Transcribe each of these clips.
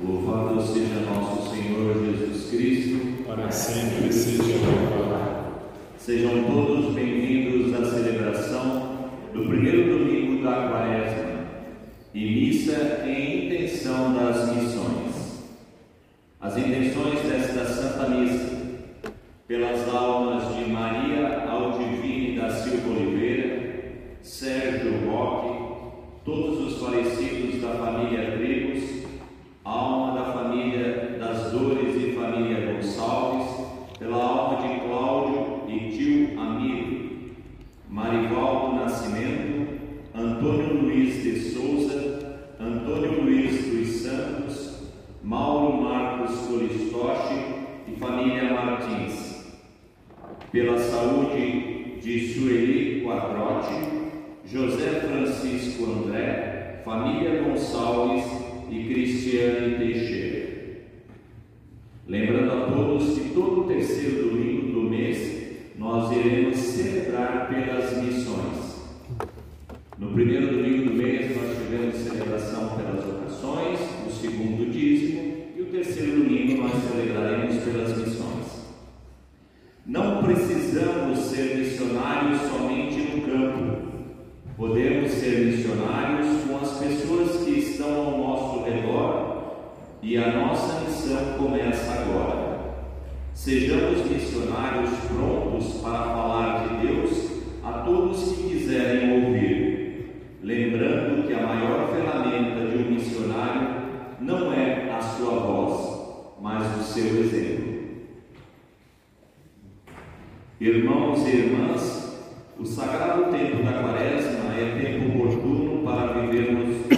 Louvado seja nosso Senhor Jesus Cristo, para sempre seja louvado. Sejam todos bem-vindos à celebração do primeiro domingo da Quaresma e missa em intenção das missões. seu exemplo. Irmãos e irmãs, o sagrado tempo da quaresma é tempo oportuno para vivermos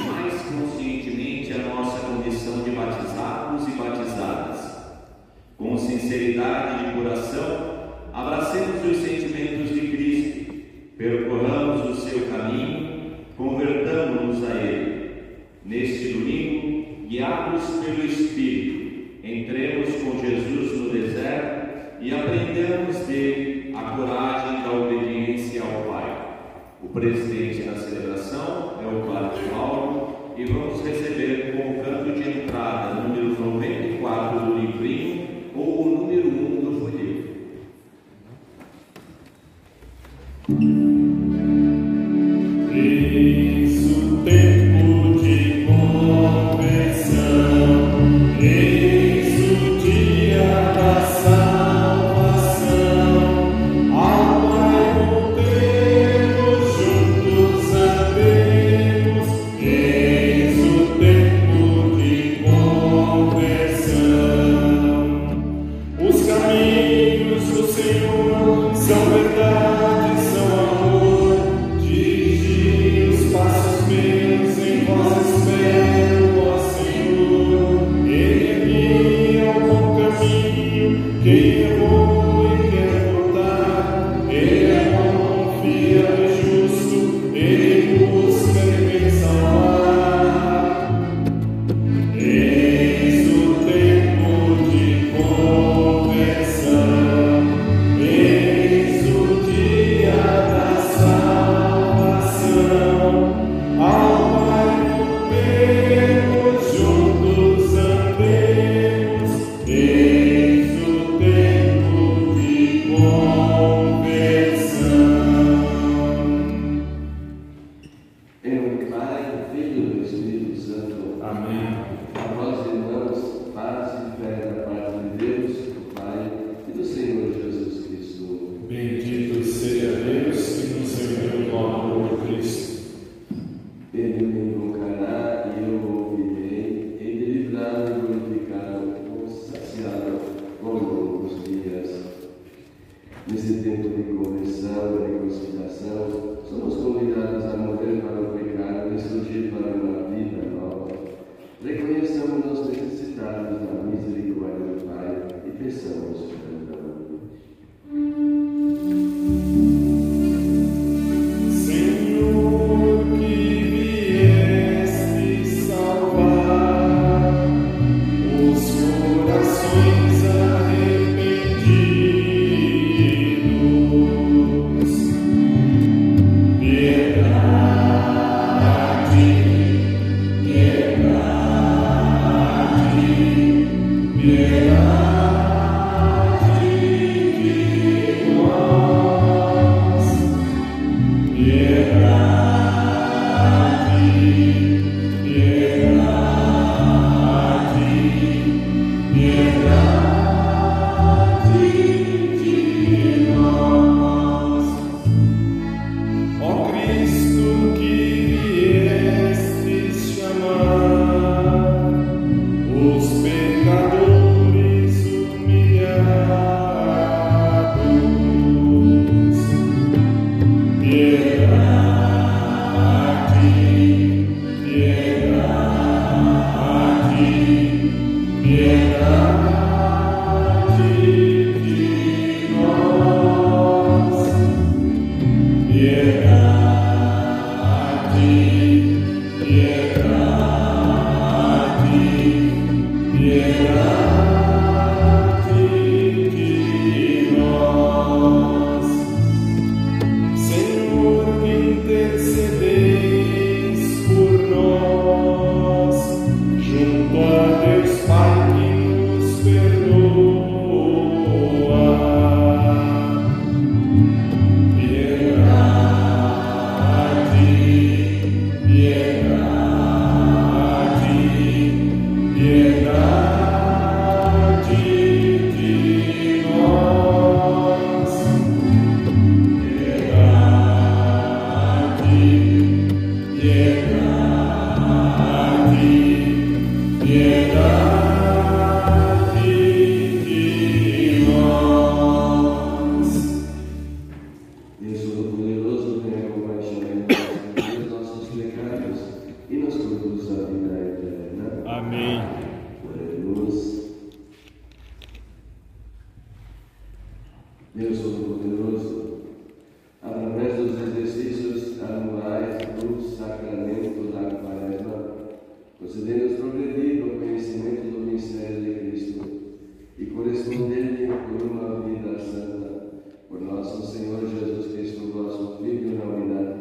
responder-lhe por uma vida santa, por nosso Senhor Jesus Cristo, vosso Filho na unidade,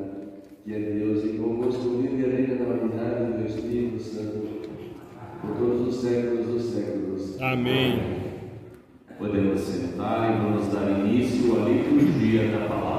que é Deus e convosco vive e reina na unidade do Espírito Santo, por todos os séculos dos séculos. Amém. Podemos sentar e vamos dar início à liturgia da palavra.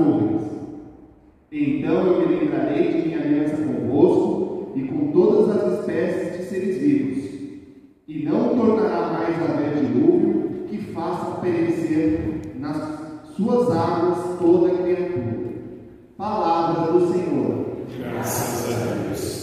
nuvens. Então eu me lembrarei de minha aliança convosco e com todas as espécies de seres vivos, e não tornará mais a haver dilúvio que faça perecer nas suas águas toda criatura. Palavra do Senhor. Graças a Deus.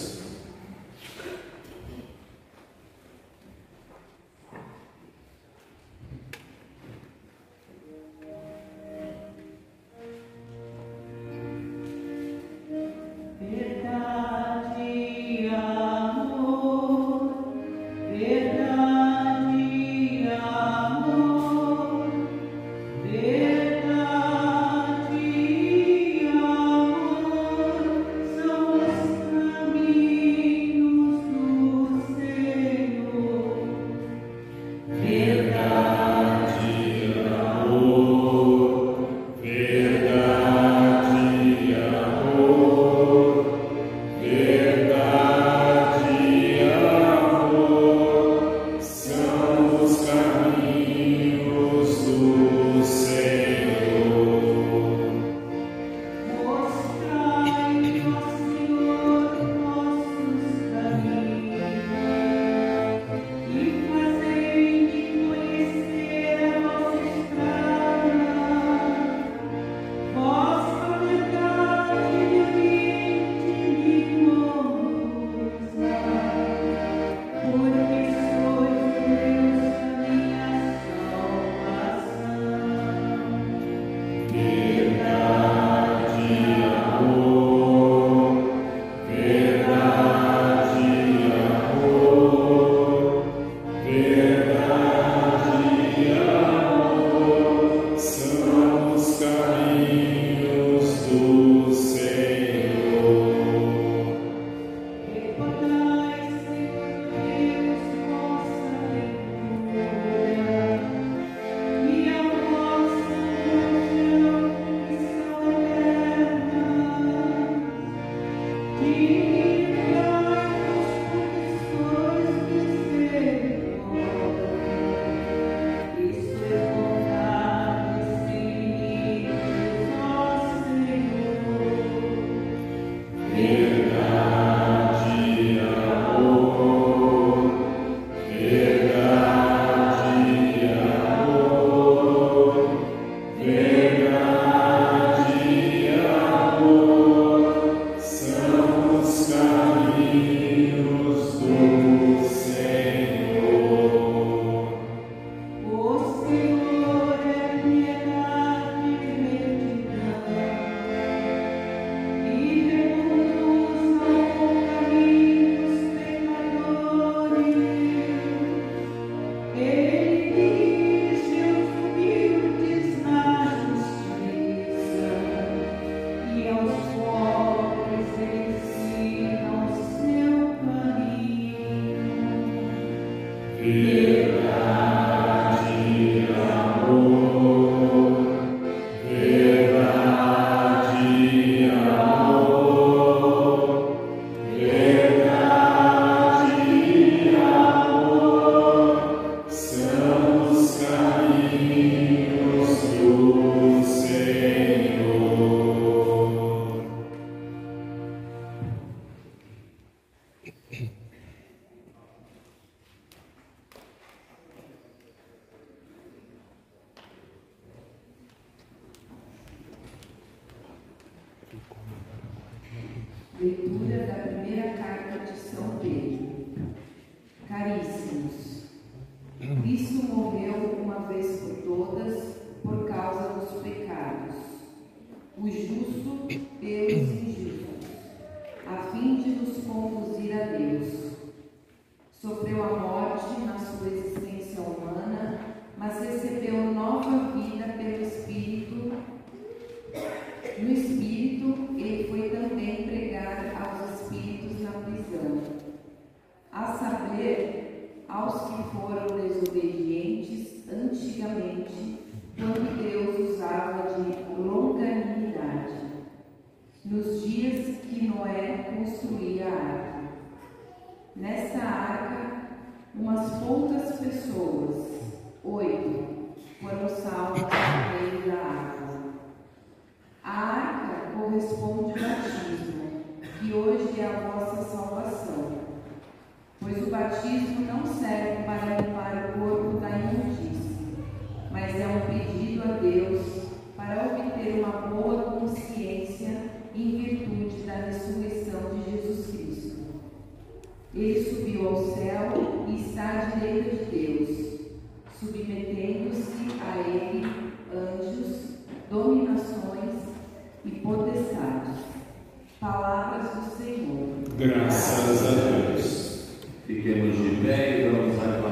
Graças a Deus. Fiquemos de pé e vamos aclamar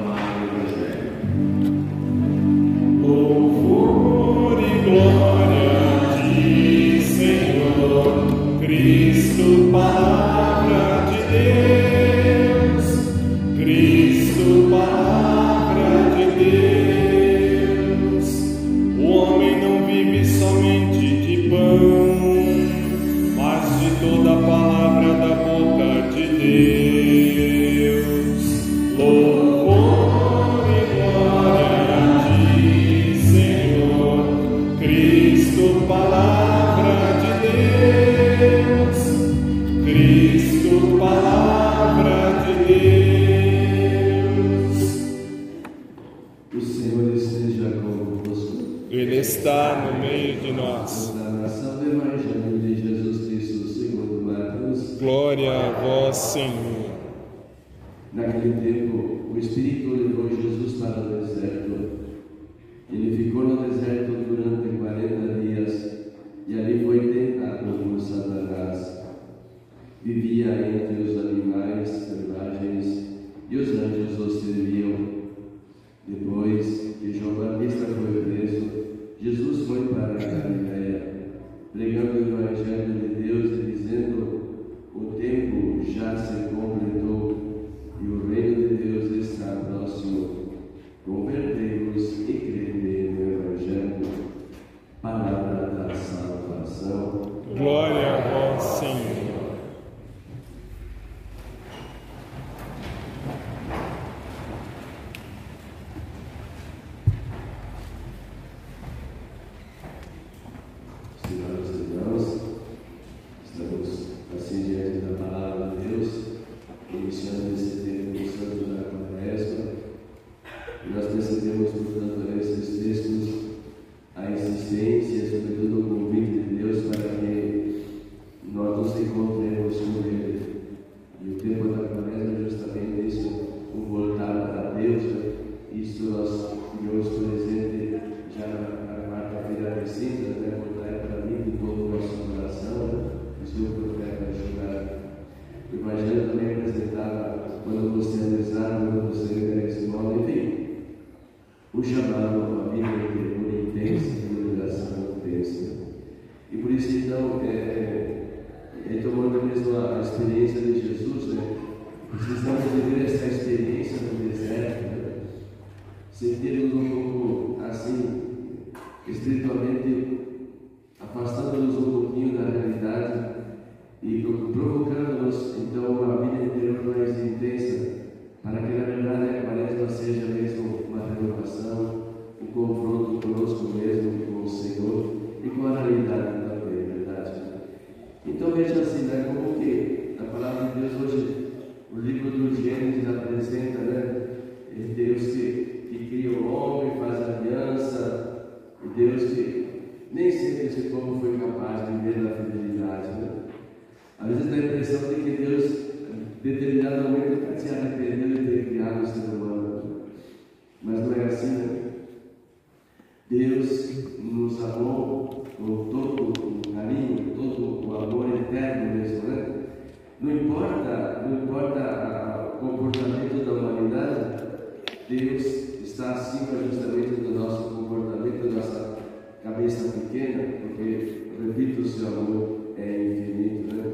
cabeça pequena, porque, repito, o seu amor é infinito, né?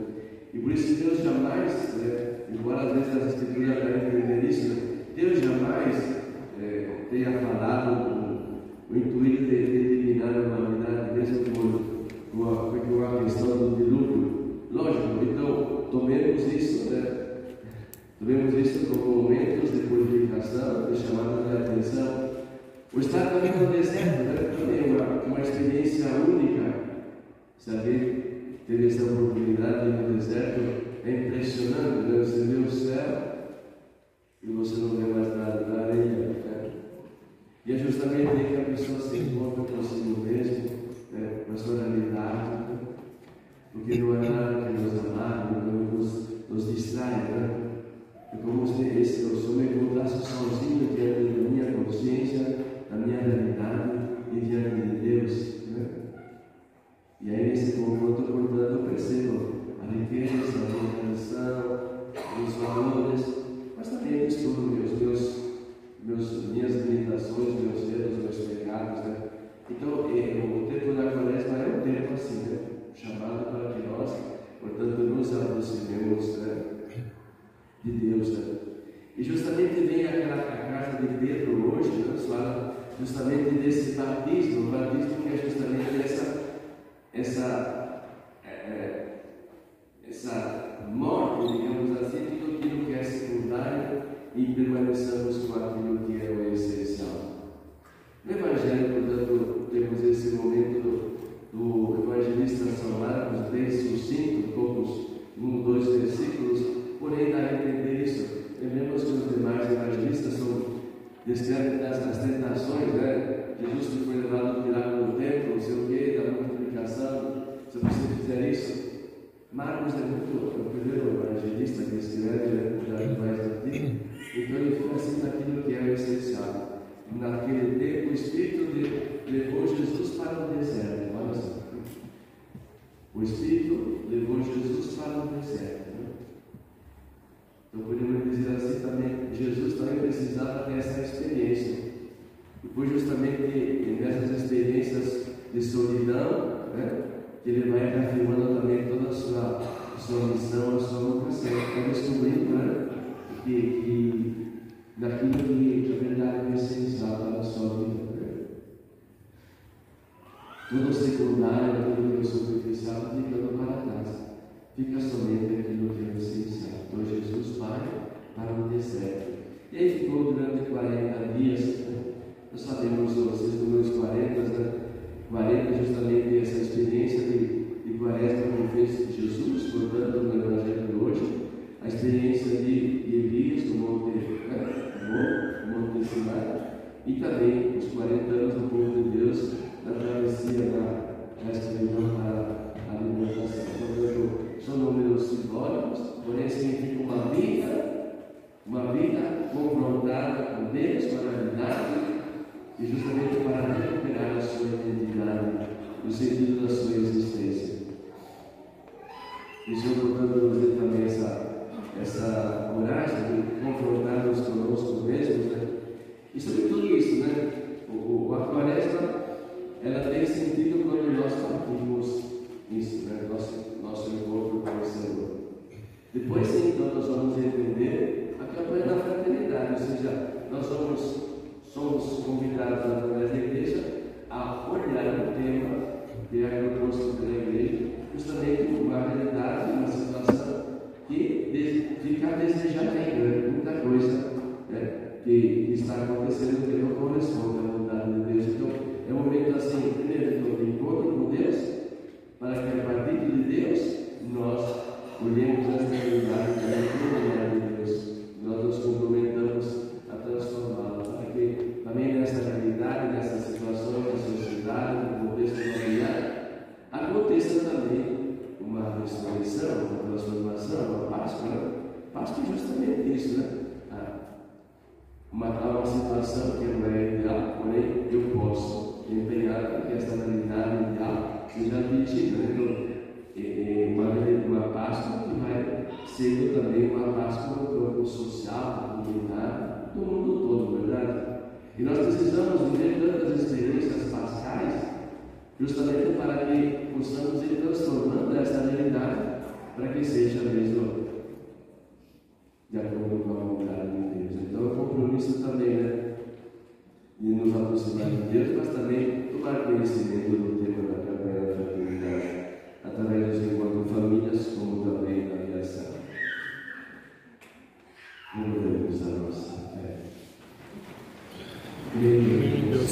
E por isso Deus jamais, né, embora às vezes as escrituras devem entender isso, né, Deus jamais é, tenha falado o, o intuito de, de eliminar a humanidade, mesmo por, por, a, por a questão do dilúvio. Lógico, então tomemos isso, né? Tomemos isso como momentos de purificação, de chamada de atenção. O estar também no deserto né, também é uma, uma experiência única. Saber ter essa oportunidade no deserto é impressionante. Né? Você vê o céu e você não vê mais nada na areia. Né? E é justamente aí que a pessoa se encontra consigo mesmo, né? com a sua realidade. Né? Porque não é nada que nos amarre, não nos, nos distrai. Né? É como se esse, eu só me encontrasse sozinho diante da minha consciência, da minha realidade e diante de Deus. E aí, nesse confronto, portanto, eu percebo a riqueza, a compreensão, os valores, mas também misturo meus, meus, meus, minhas limitações, meus erros, meus pecados. Né? Então, é, o tempo da quaresma é um tempo assim, né? chamado para que nós, portanto, nos aproximemos né? de Deus. Né? E justamente vem aquela carta de Pedro hoje, né? justamente desse batismo, o batismo que é justamente essa, essa, é, essa morte, digamos assim, tudo aquilo que é secundário e permaneçamos com aquilo que é o essencial. No Evangelho, portanto, temos esse momento do, do evangelista São Marcos, bem sucinto, poucos, um, dois versículos, porém dá a entender isso. Lembramos que os demais evangelistas são descrevem das, das tentações, né? Jesus que foi levado ao milagre do templo, não sei o quê, da multiplicação. Se você fizer isso, Marcos é muito é o primeiro evangelista né? Já mais antigo. Então ele fica assim naquilo que é o essencial. Naquele tempo, o Espírito levou Jesus para o deserto. Olha só. O Espírito levou Jesus para o deserto. Né? Então podemos dizer assim também, Jesus também precisava ter essa experiência. E foi justamente nessas experiências de solidão, né, que ele vai reafirmando também toda a sua, a sua missão, a sua vocação. Está descobrindo né, que, que daquilo que a verdade é essencial para a sua vida. Tudo secundário, tudo que é superficial, ficando para trás. Fica somente aquilo que é essencial. Então Jesus vai para o deserto. E aí ficou durante 40 dias. Né? Nós sabemos os números 40, né? 40 justamente essa experiência de, de quaresma que fez Jesus, portanto, no Evangelho de hoje, a experiência de, de Elias no Monte, né? no Monte Sinai, e também os 40 anos do povo de Deus na travessia da, da escravidão para a alimentação. Portanto, são números simbólicos, porém significam uma vida, uma vida confrontada com Deus, com a realidade, e justamente para recuperar a sua identidade, o sentido da sua existência. E o Senhor, portanto, nos dê também essa, essa coragem de confrontarmos conosco mesmos, né? E sobre tudo isso, né? O, o, a quaresma, ela tem sentido quando nós partimos isso, né? Nosso, nosso encontro com o Senhor. Depois, sim, então, nós vamos entender a campanha da fraternidade, ou seja, nós somos, somos convidados através da igreja a olhar o tema que é proposto pela igreja, justamente uma realidade, uma situação que fica a desejar ainda, muita coisa né, que, que, está acontecendo que não corresponde à vontade de Deus. Então, é um momento assim, primeiro, de encontro com Deus, para que a partir de Deus nós olhemos esta realidade pela glória de Deus, nós nos comprometamos a nesta realidade, nessas situações da sociedade, no contexto familiar, aconteça também uma restauração, uma transformação, uma Páscoa. Né? Páscoa é justamente isso, né? Ah, uma tal situação que não é ideal, porém eu posso empenhar para que esta realidade ideal seja atingida. Né? Então, é, é uma, uma Páscoa que vai sendo também uma Páscoa do campo social, da do mundo todo, verdade? E nós precisamos viver tantas experiências pascais justamente para que possamos ir transformando essa realidade para que seja mesmo de acordo com a vontade de Deus. Então, é um compromisso também, né? De nos aproximar de Deus, mas também tomar conhecimento do tema da campanha da fraternidade, através dos encontros de famílias, como também da criação. Vamos a nossa fé. Creio em Deus Pai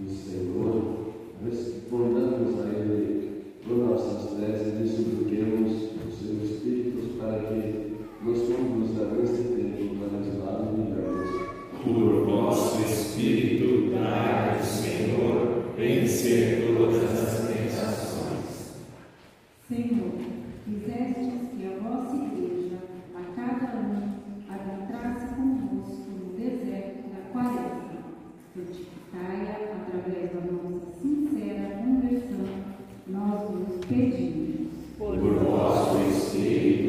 do Senhor, respondamos a Ele por nossas preces e supliquemos os seus Espíritos para que nos conduza nesse tempo para os lados milhares. Por vosso Espírito, dai, Senhor, vencer todas as tentações. Senhor, quisestes que a vossa igreja, a cada um, adentrasse convosco no deserto da quaresma. Fortificai-a nossa sincera conversão, nós vos pedimos. Por vosso Espírito,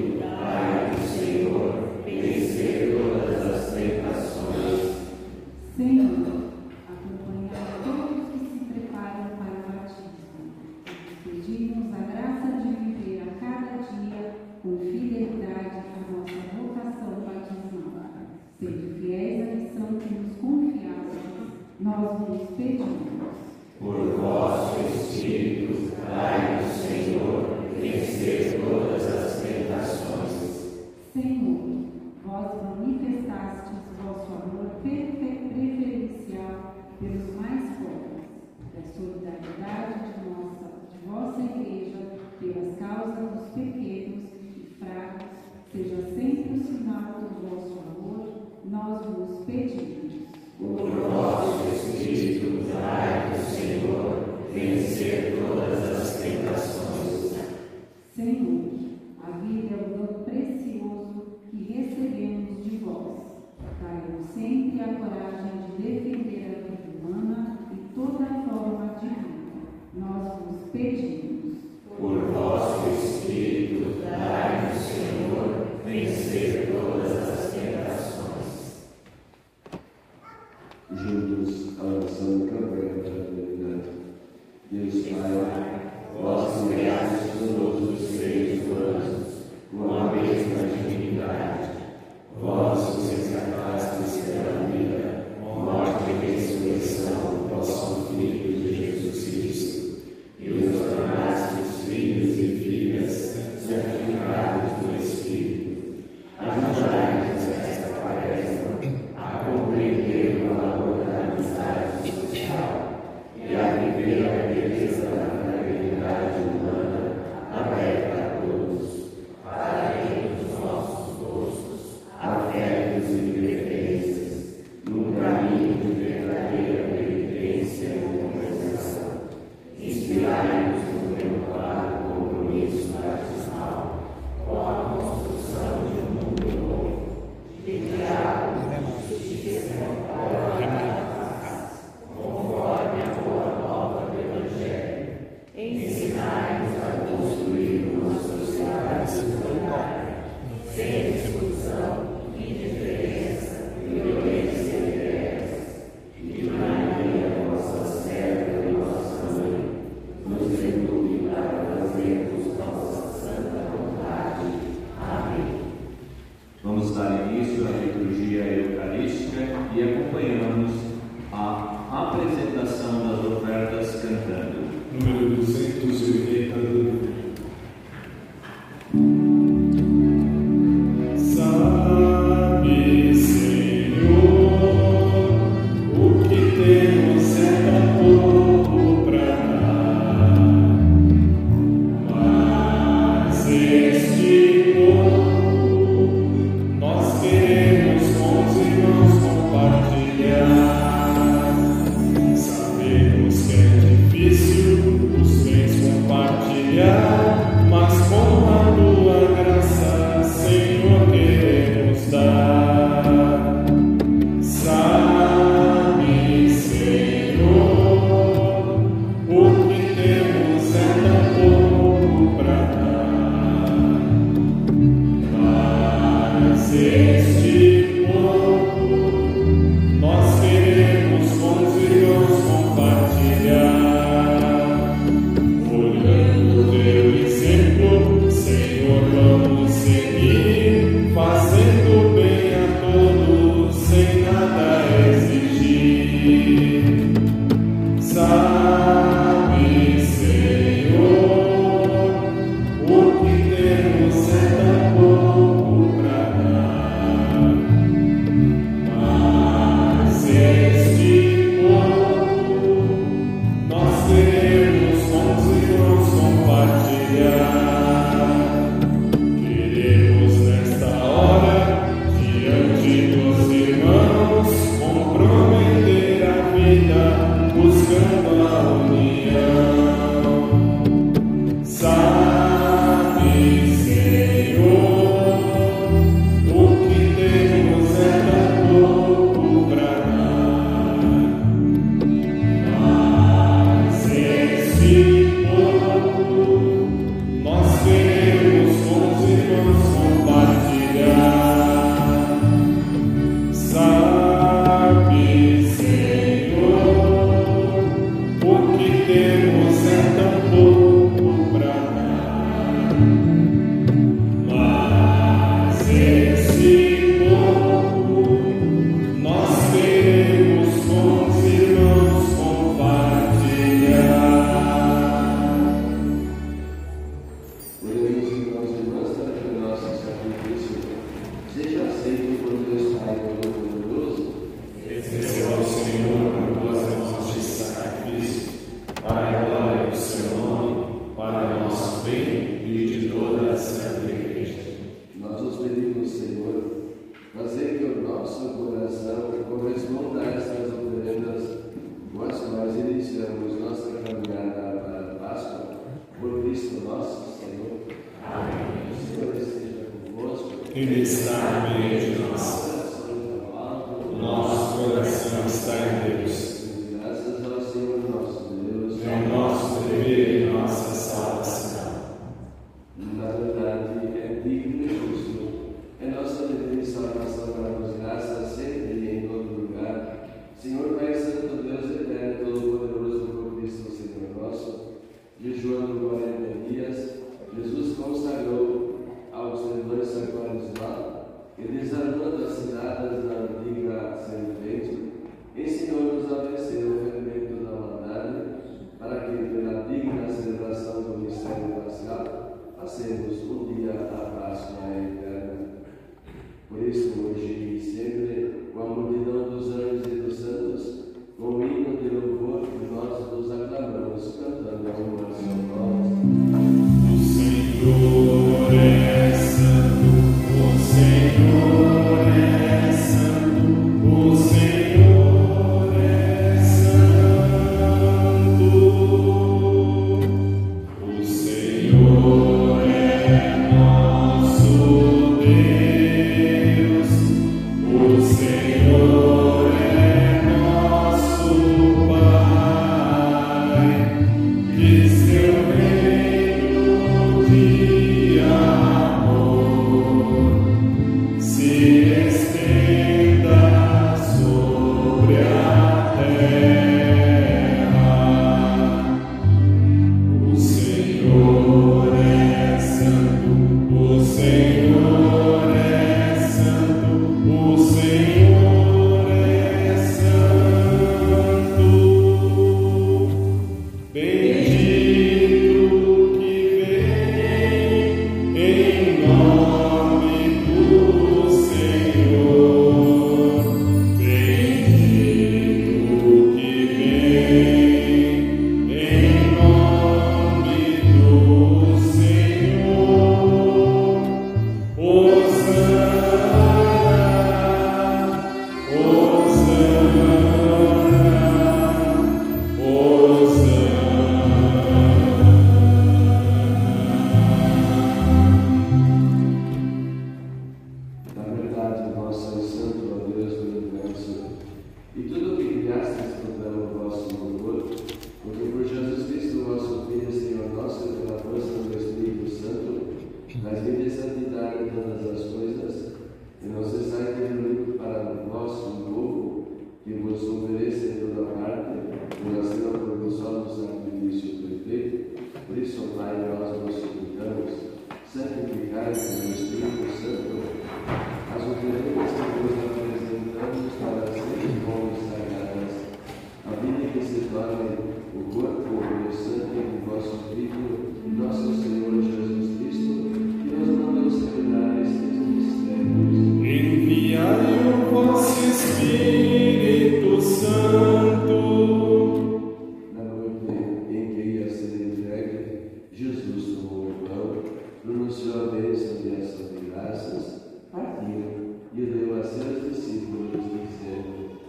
pronunciou a bênção e a graças, partiu e deu a seus discípulos, dizendo: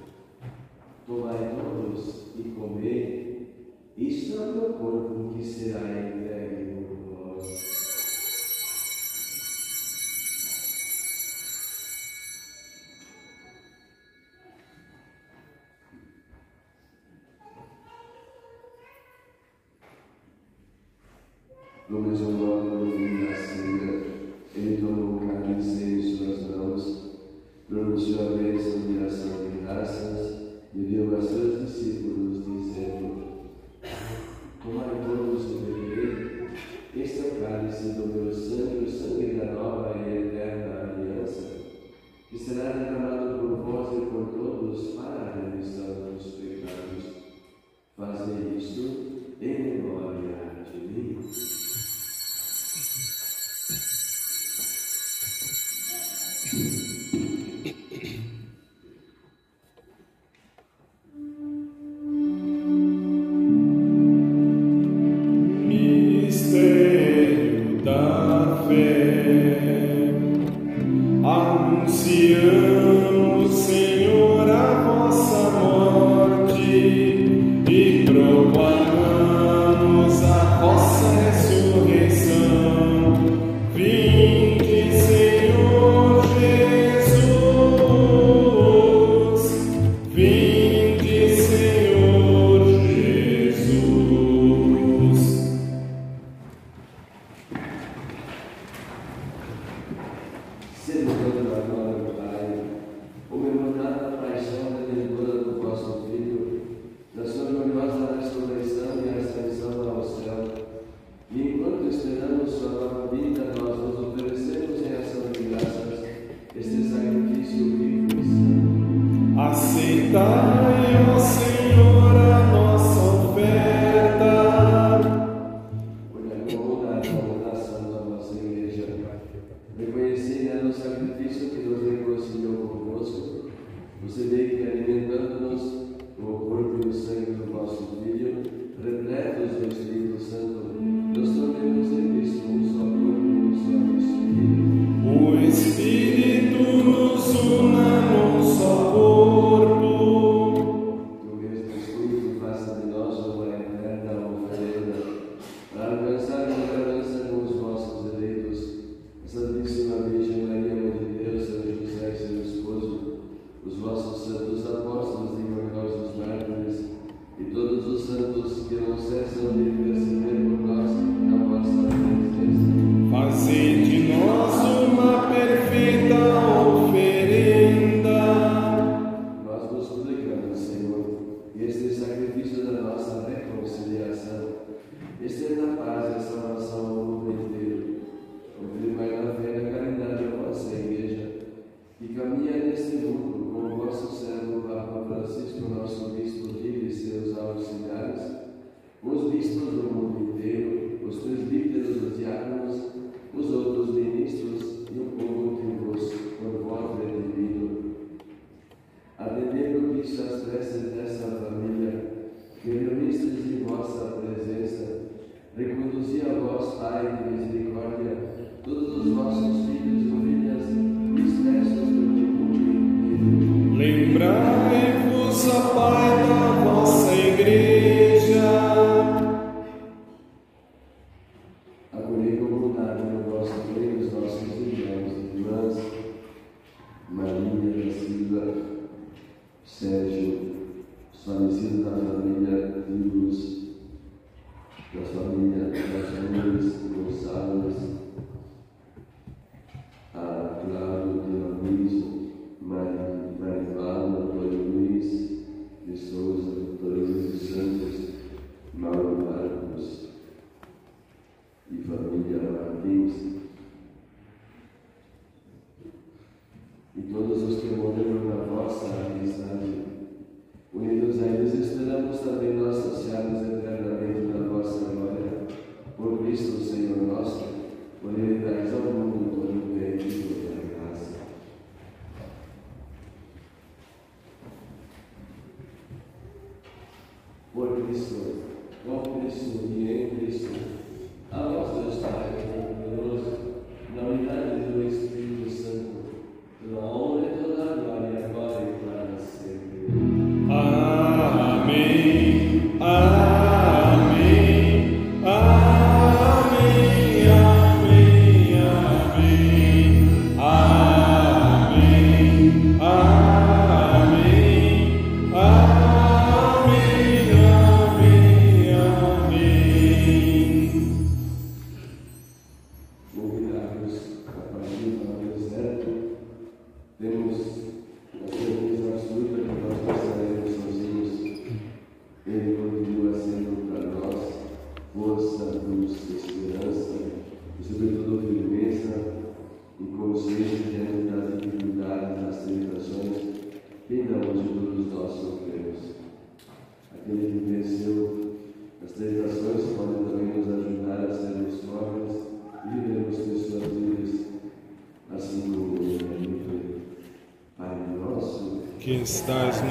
Tomai todos e comei, isto é o meu corpo que será entregue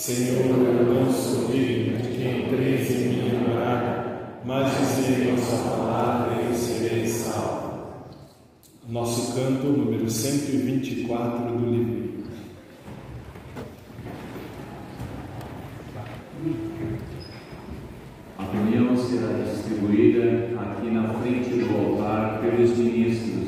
Senhor, eu não sou digno de que entreis em minha morada, mas dizei nossa sua palavra e eu serei salvo. Nosso canto número 124 do livro. A opinião será distribuída aqui na frente do altar pelos ministros.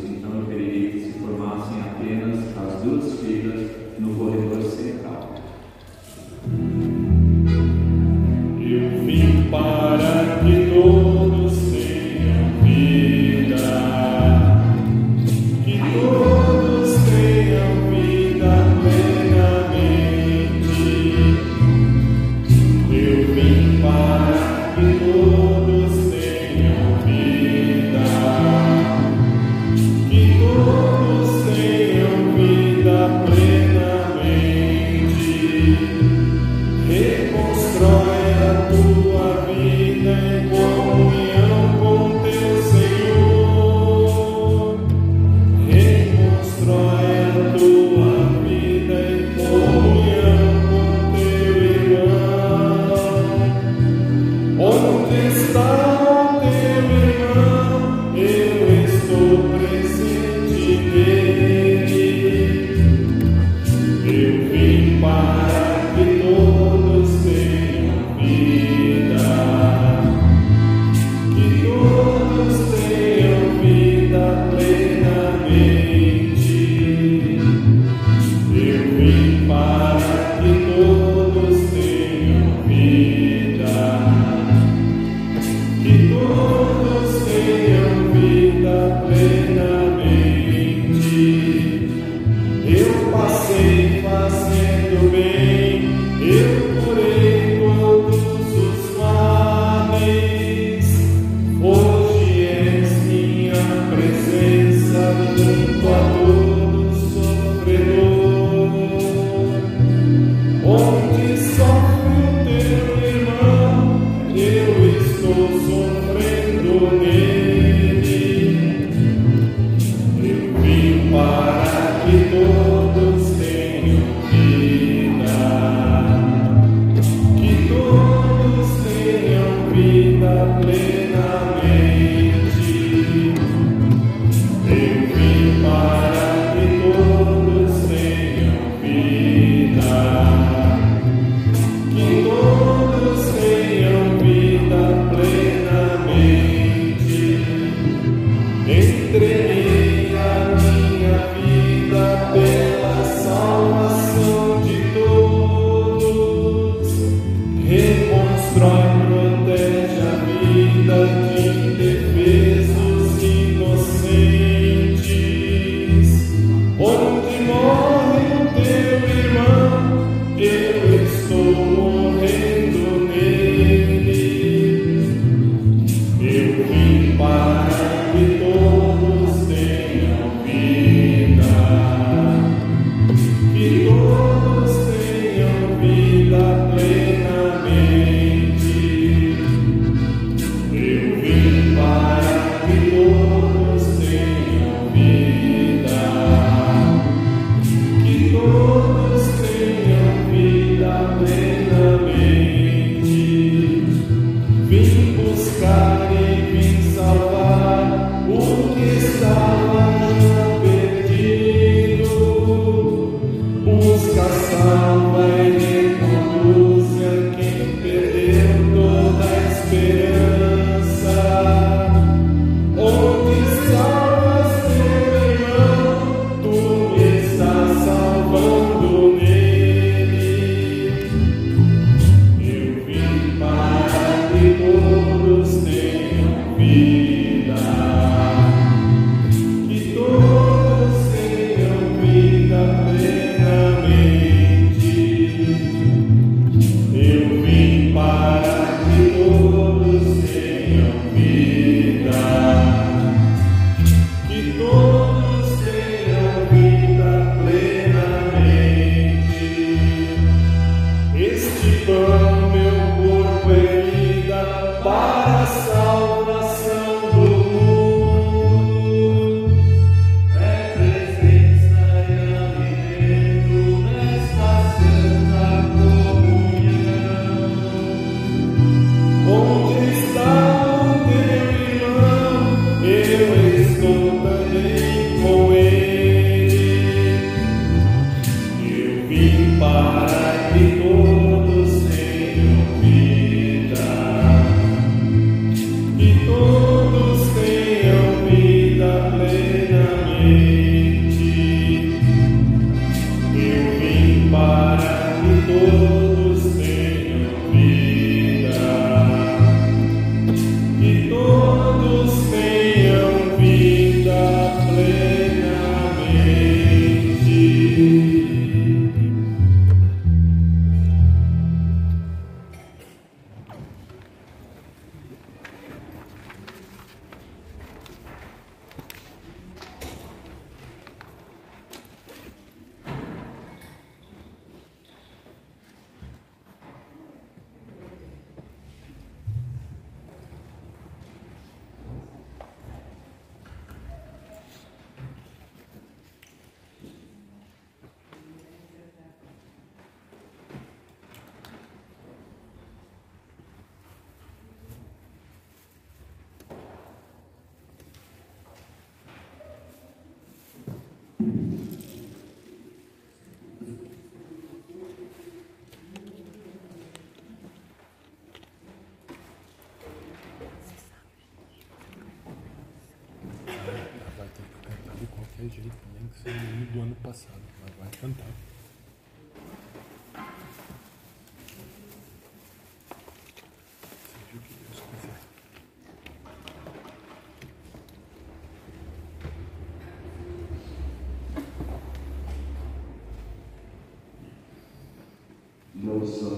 O hino do ano passado, mas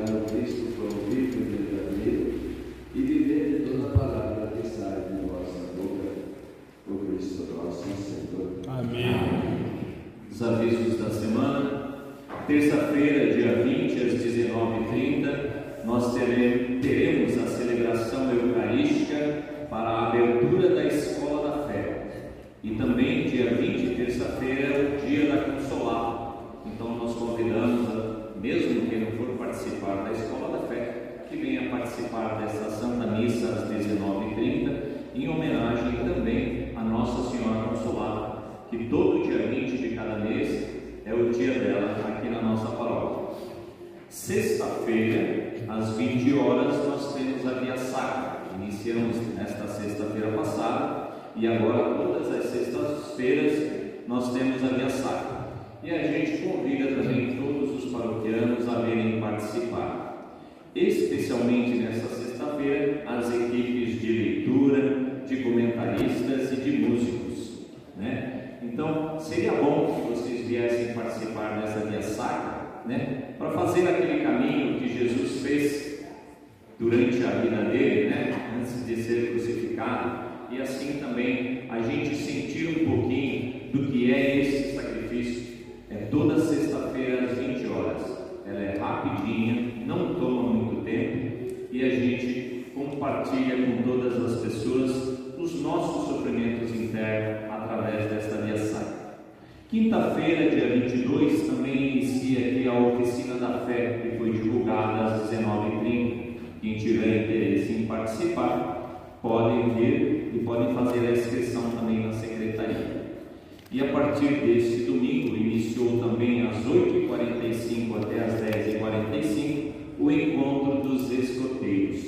no Cristo pão vivo e verdadeiro e viver de toda palavra que sai de vossa boca, por Cristo nosso Senhor. Amém. Os avisos da semana. Terça-feira, dia 20, às 19h30, nós teremos, teremos a celebração eucarística para a abertura da Escola da Fé. E também, dia 20, terça-feira, é o dia da Consolata. Então, nós convidamos, a, mesmo quem não for participar da Escola da Fé, que venha participar dessa Santa Missa às 19h30, em homenagem também a Nossa Senhora Consolata, que todo dia 20 de cada mês é o dia dela aqui na nossa paróquia. Sexta-feira, às 20 horas, nós temos a Via Sacra. Iniciamos nesta sexta-feira passada e agora, todas as sextas-feiras, nós temos a Via Sacra. E a gente convida também todos os paroquianos a virem participar. Especialmente nesta sexta-feira, as equipes de leitura, de comentaristas e de músicos. Né? Então, seria bom que vocês viessem participar dessa Via Sacra, né? para fazer aquele caminho que Jesus fez durante a vida dele, né? antes de ser crucificado, e assim também a gente sentir um pouquinho do que é esse sacrifício. É toda sexta-feira às 20 horas. Ela é rapidinha, não toma muito tempo e a gente compartilha com todas as pessoas os nossos sofrimentos internos através desta via sacra. Quinta-feira, dia 22, também inicia aqui a oficina da fé, que foi divulgada às 19h30. Quem tiver interesse em participar, podem vir e podem fazer a inscrição também. E a partir deste domingo, iniciou também às 8h45 até às 10h45 o encontro dos escoteiros.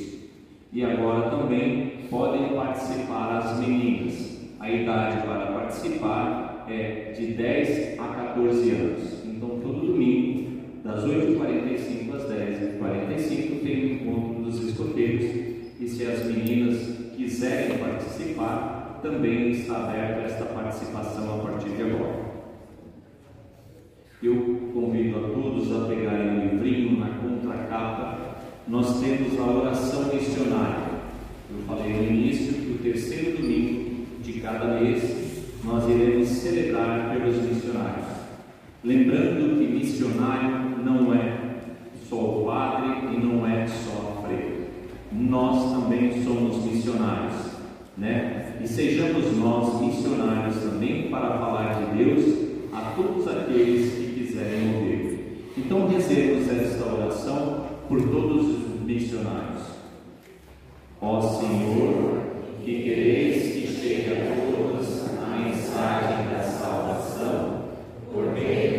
E agora também podem participar as meninas. A idade para participar é de 10 a 14 anos. Então, todo domingo, das 8h45 às 10h45, tem o encontro dos escoteiros. E se as meninas quiserem participar, também está aberta esta participação a partir de agora. Eu convido a todos a pegarem o livrinho na contracapa. Nós temos a oração missionária. Eu falei no início que o terceiro domingo de cada mês nós iremos celebrar pelos missionários. Lembrando que missionário não é só o padre e não é só a freira. Nós também somos missionários, né? E sejamos nós missionários também para falar de Deus a todos aqueles que quiserem ouvir. Então rezemos esta oração por todos os missionários. Ó Senhor, que quereis que chegue a todos a mensagem da salvação, por meio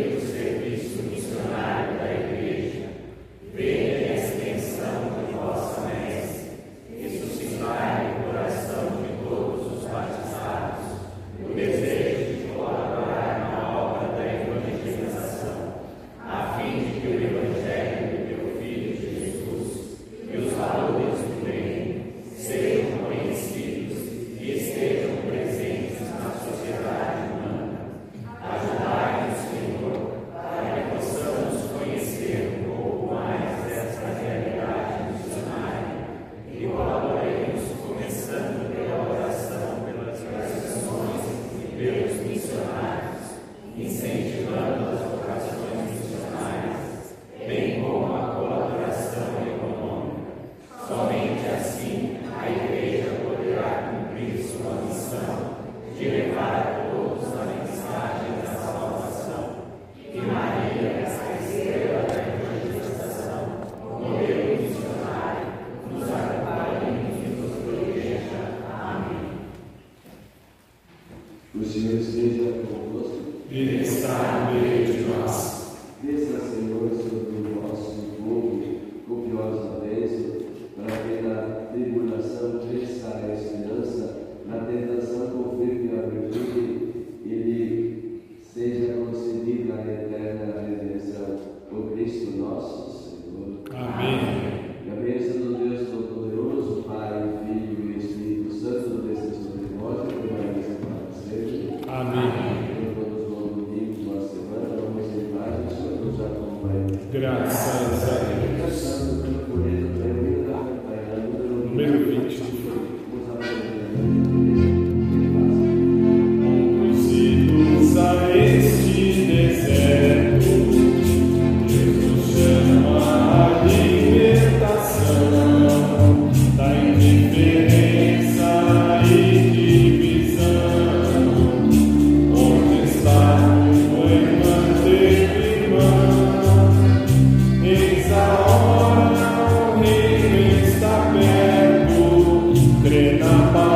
Bye.